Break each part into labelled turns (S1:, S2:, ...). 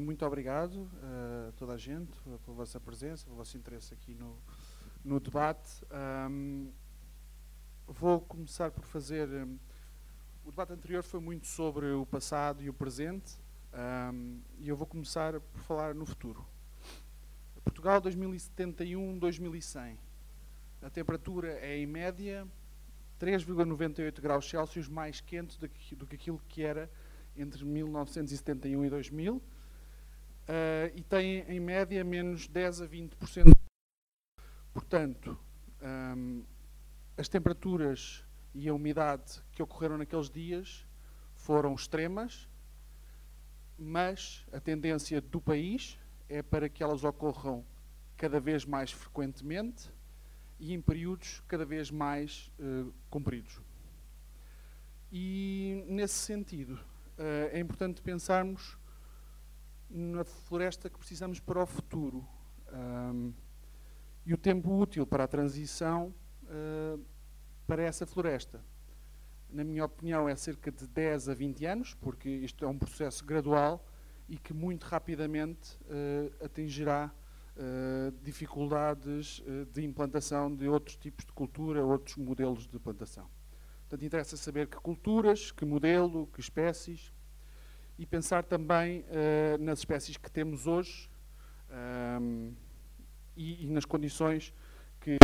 S1: muito obrigado a toda a gente pela vossa presença, pelo vosso interesse aqui no, no debate. Um, vou começar por fazer. Um, o debate anterior foi muito sobre o passado e o presente, um, e eu vou começar por falar no futuro. Portugal 2071-2100. A temperatura é, em média, 3,98 graus Celsius mais quente do que, do que aquilo que era entre 1971 e 2000 uh, e tem em média menos 10 a 20%. Portanto, um, ehm, as temperaturas e a umidade que ocorreram naqueles dias foram extremas, mas a tendência do país é para que elas ocorram cada vez mais frequentemente e em períodos cada vez mais uh, compridos. E, nesse sentido, uh, é importante pensarmos na floresta que precisamos para o futuro. Um, e o tempo útil para a transição uh, para essa floresta. Na minha opinião, é cerca de 10 a 20 anos, porque isto é um processo gradual e que muito rapidamente uh, atingirá uh, dificuldades de implantação de outros tipos de cultura, outros modelos de plantação. Portanto, interessa saber que culturas, que modelo, que espécies, e pensar também uh, nas espécies que temos hoje um, e, e, nas condições que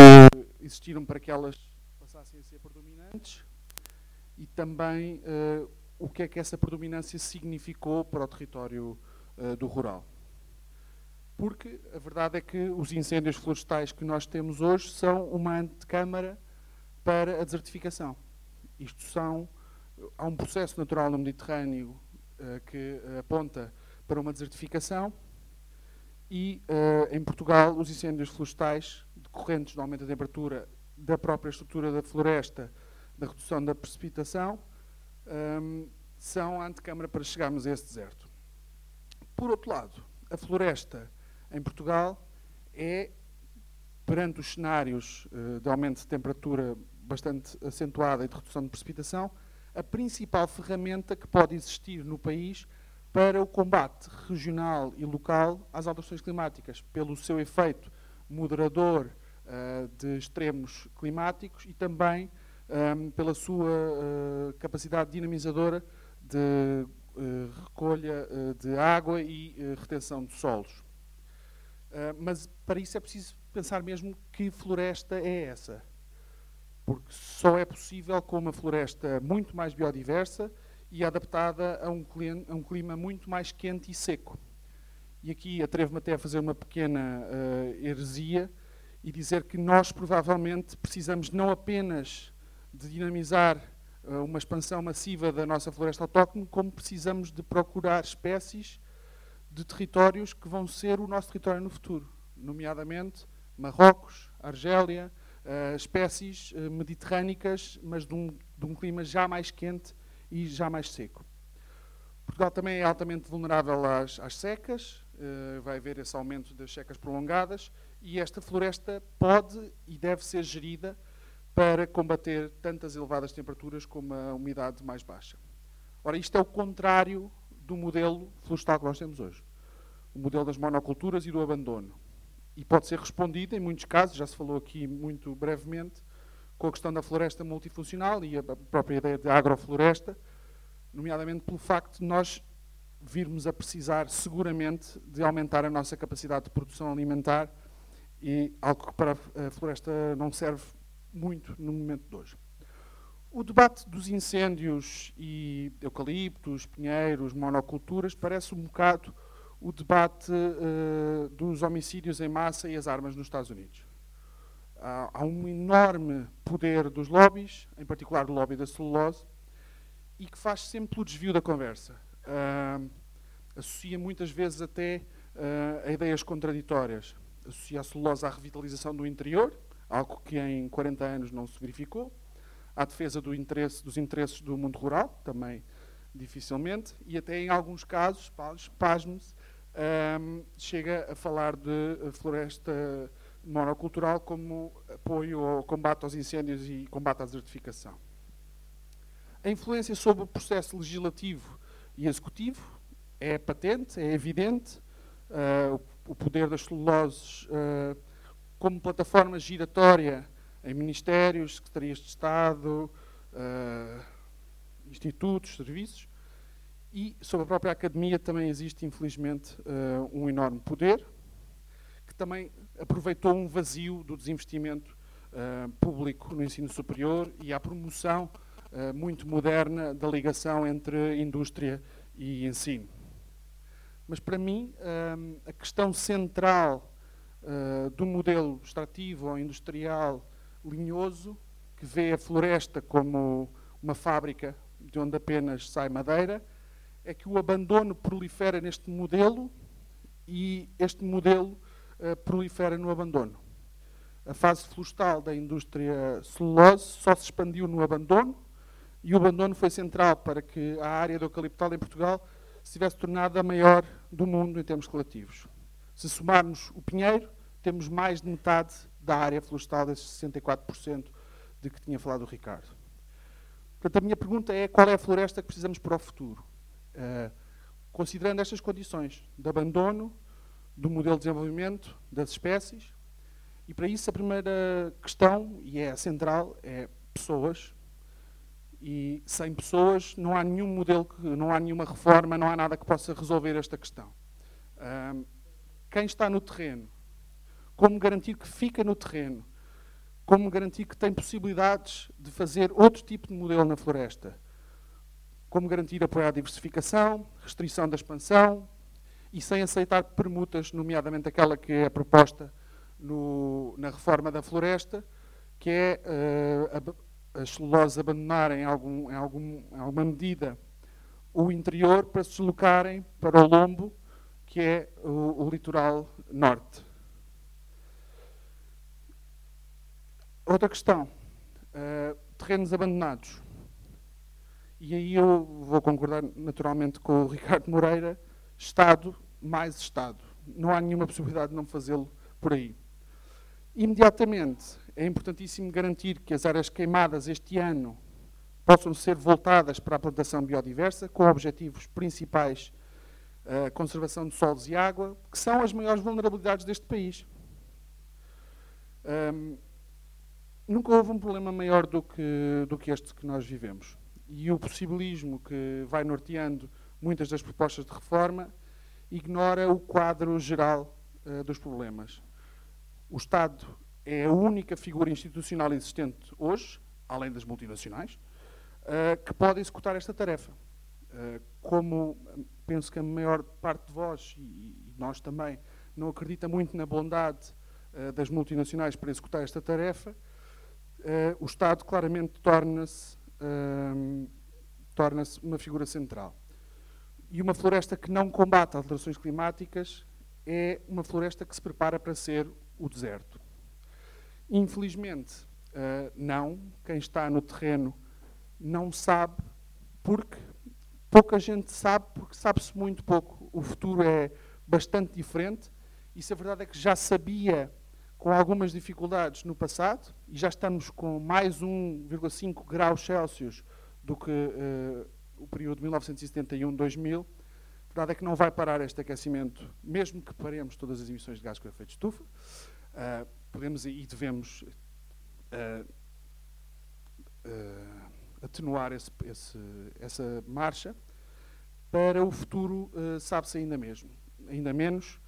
S1: existiram para que elas passassem a ser predominantes e também uh, o que é que essa predominância significou para o território uh, do rural. Porque a verdade é que os incêndios florestais que nós temos hoje são uma antecâmara para a desertificação. Isto são, há um processo natural no Mediterrâneo que aponta para uma desertificação e uh, em Portugal os incêndios florestais decorrentes do aumento da temperatura da própria estrutura da floresta, da redução da precipitação, ehm, são a antecâmara para chegarmos a esse deserto. Por outro lado, a floresta em Portugal é, perante os cenários uh, de aumento de temperatura bastante acentuada e de redução de precipitação, a principal ferramenta que pode existir no país para o combate regional e local às alterações climáticas, pelo seu efeito moderador uh, de extremos climáticos e também um, ehm, pela sua uh, capacidade dinamizadora de uh, recolha de água e retenção de solos. mas para isso é preciso pensar mesmo que floresta é essa porque só é possível com uma floresta muito mais biodiversa e adaptada a um, clima, a um clima muito mais quente e seco. E aqui atrevo-me até a fazer uma pequena uh, heresia e dizer que nós provavelmente precisamos não apenas de dinamizar uh, uma expansão massiva da nossa floresta autóctone, como precisamos de procurar espécies de territórios que vão ser o nosso território no futuro, nomeadamente Marrocos, Argélia, uh, espécies uh, mediterrânicas, mas de um, de um, clima já mais quente e já mais seco. Portugal também é altamente vulnerável às, às secas, uh, vai haver esse aumento das secas prolongadas, e esta floresta pode e deve ser gerida para combater tantas elevadas temperaturas como a umidade mais baixa. Ora, isto é o contrário do modelo florestal que nós temos hoje. O modelo das monoculturas e do abandono e pode ser respondida, em muitos casos, já se falou aqui muito brevemente, com a questão da floresta multifuncional e a própria ideia de agrofloresta, nomeadamente pelo facto de nós virmos a precisar seguramente de aumentar a nossa capacidade de produção alimentar e algo que para a floresta não serve muito no momento de hoje. O debate dos incêndios e eucaliptos, pinheiros, monoculturas parece um bocado o debate uh, dos homicídios em massa e as armas nos Estados Unidos. Há, há, um enorme poder dos lobbies, em particular o lobby da celulose, e que faz sempre o desvio da conversa. Uh, associa muitas vezes até uh, a ideias contraditórias. Associa a celulose à revitalização do interior, algo que em 40 anos não se verificou, à defesa do interesse, dos interesses do mundo rural, também dificilmente, e até em alguns casos, pasme-se, um, chega a falar de floresta monocultural como apoio ao combate aos incêndios e combate à desertificação. A influência sobre o processo legislativo e executivo é patente, é evidente, uh, o, o, poder das celuloses uh, como plataforma giratória em ministérios, secretarias de Estado, uh, institutos, serviços, e sobre a própria academia também existe, infelizmente, um enorme poder, que também aproveitou um vazio do desinvestimento público no ensino superior e à promoção muito moderna da ligação entre indústria e ensino. Mas para mim, a questão central uh, do modelo extrativo ou industrial linhoso, que vê a floresta como uma fábrica de onde apenas sai madeira, é que o abandono prolifera neste modelo e este modelo uh, prolifera no abandono. A fase florestal da indústria celulose só se expandiu no abandono e o abandono foi central para que a área do eucaliptal em Portugal se tivesse tornado a maior do mundo em termos relativos. Se somarmos o pinheiro, temos mais de metade da área florestal, desses 64% de que tinha falado o Ricardo. Portanto, a minha pergunta é qual é a floresta que precisamos para o futuro? Uh, considerando estas condições de abandono, do modelo de desenvolvimento das espécies, e para isso a primeira questão, e é a central, é pessoas, e sem pessoas não há nenhum modelo, não há nenhuma reforma, não há nada que possa resolver esta questão. Quem está no terreno, como garantir que fica no terreno, como garantir que tem possibilidades de fazer outro tipo de modelo na floresta, como garantir apoio à diversificação, restrição da expansão e sem aceitar permutas, nomeadamente aquela que é proposta no, na reforma da floresta, que é uh, as celuloses abandonarem em, algum, em, algum, em alguma medida o interior para se deslocarem para o lombo, que é o, o litoral norte. Outra questão, uh, terrenos abandonados. E aí eu vou concordar naturalmente com o Ricardo Moreira, Estado mais Estado. Não há nenhuma possibilidade de não fazê-lo por aí. Imediatamente, é importantíssimo garantir que as áreas queimadas este ano possam ser voltadas para a plantação biodiversa, com objetivos principais a conservação de solos e água, que são as maiores vulnerabilidades deste país. Um, nunca houve um problema maior do que, do que este que nós vivemos. E o possibilismo que vai norteando muitas das propostas de reforma ignora o quadro geral uh, dos problemas. O Estado é a única figura institucional existente hoje, além das multinacionais, uh, que pode executar esta tarefa. Uh, como penso que a maior parte de vós, e, e nós também, não acredita muito na bondade das multinacionais para executar esta tarefa, o Estado claramente torna-se torna uma figura central. E uma floresta que não combate alterações climáticas é uma floresta que se prepara para ser o deserto. Infelizmente, uh, não. Quem está no terreno não sabe, porque pouca gente sabe, porque sabe-se muito pouco. O futuro é bastante diferente. E se a verdade é que já sabia com algumas dificuldades no passado, e já estamos com mais 1,5 graus Celsius do que uh, o período de 1971-2000, a verdade é que não vai parar este aquecimento, mesmo que paremos todas as emissões de gás com efeito de estufa. Uh, podemos e devemos uh, atenuar esse, esse, essa marcha, para o futuro sabe-se ainda mesmo, ainda menos,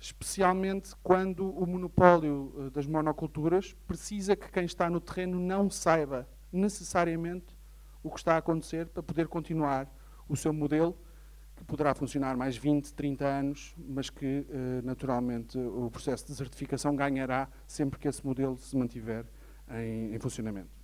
S1: especialmente quando o monopólio das monoculturas precisa que quem está no terreno não saiba necessariamente o que está a acontecer para poder continuar o seu modelo que poderá funcionar mais 20, 30 anos, mas que, eh, naturalmente, o processo de desertificação ganhará sempre que esse modelo se mantiver em funcionamento.